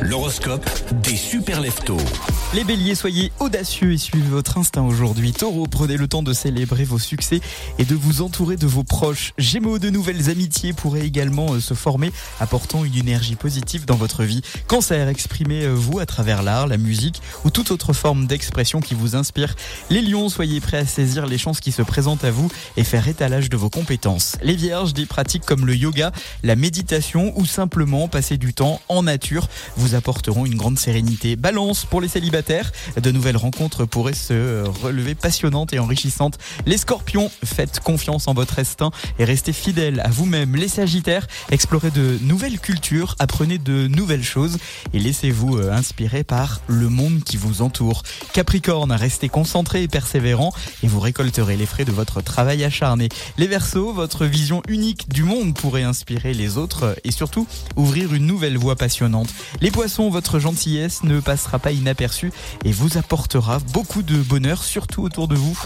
L'horoscope des super leftos. Les béliers, soyez audacieux et suivez votre instinct aujourd'hui. Taureau, prenez le temps de célébrer vos succès et de vous entourer de vos proches. Gémeaux, de nouvelles amitiés pourraient également euh, se former, apportant une énergie positive dans votre vie. Cancer, exprimez-vous à travers l'art, la musique ou toute autre forme d'expression qui vous inspire. Les lions, soyez prêts à saisir les chances qui se présentent à vous et faire étalage de vos compétences. Les vierges, des pratiques comme le yoga, la méditation ou simplement passer du temps en nature vous apporteront une grande sérénité. Balance pour les célibataires de nouvelles rencontres pourraient se relever passionnantes et enrichissantes. Les scorpions, faites confiance en votre instinct et restez fidèles à vous-même. Les sagittaires, explorez de nouvelles cultures, apprenez de nouvelles choses et laissez-vous euh, inspirer par le monde qui vous entoure. Capricorne, restez concentré et persévérant et vous récolterez les frais de votre travail acharné. Les Verseaux, votre vision unique du monde pourrait inspirer les autres et surtout ouvrir une nouvelle voie passionnante. Les Poissons, votre gentillesse ne passera pas inaperçue et vous apportera beaucoup de bonheur, surtout autour de vous.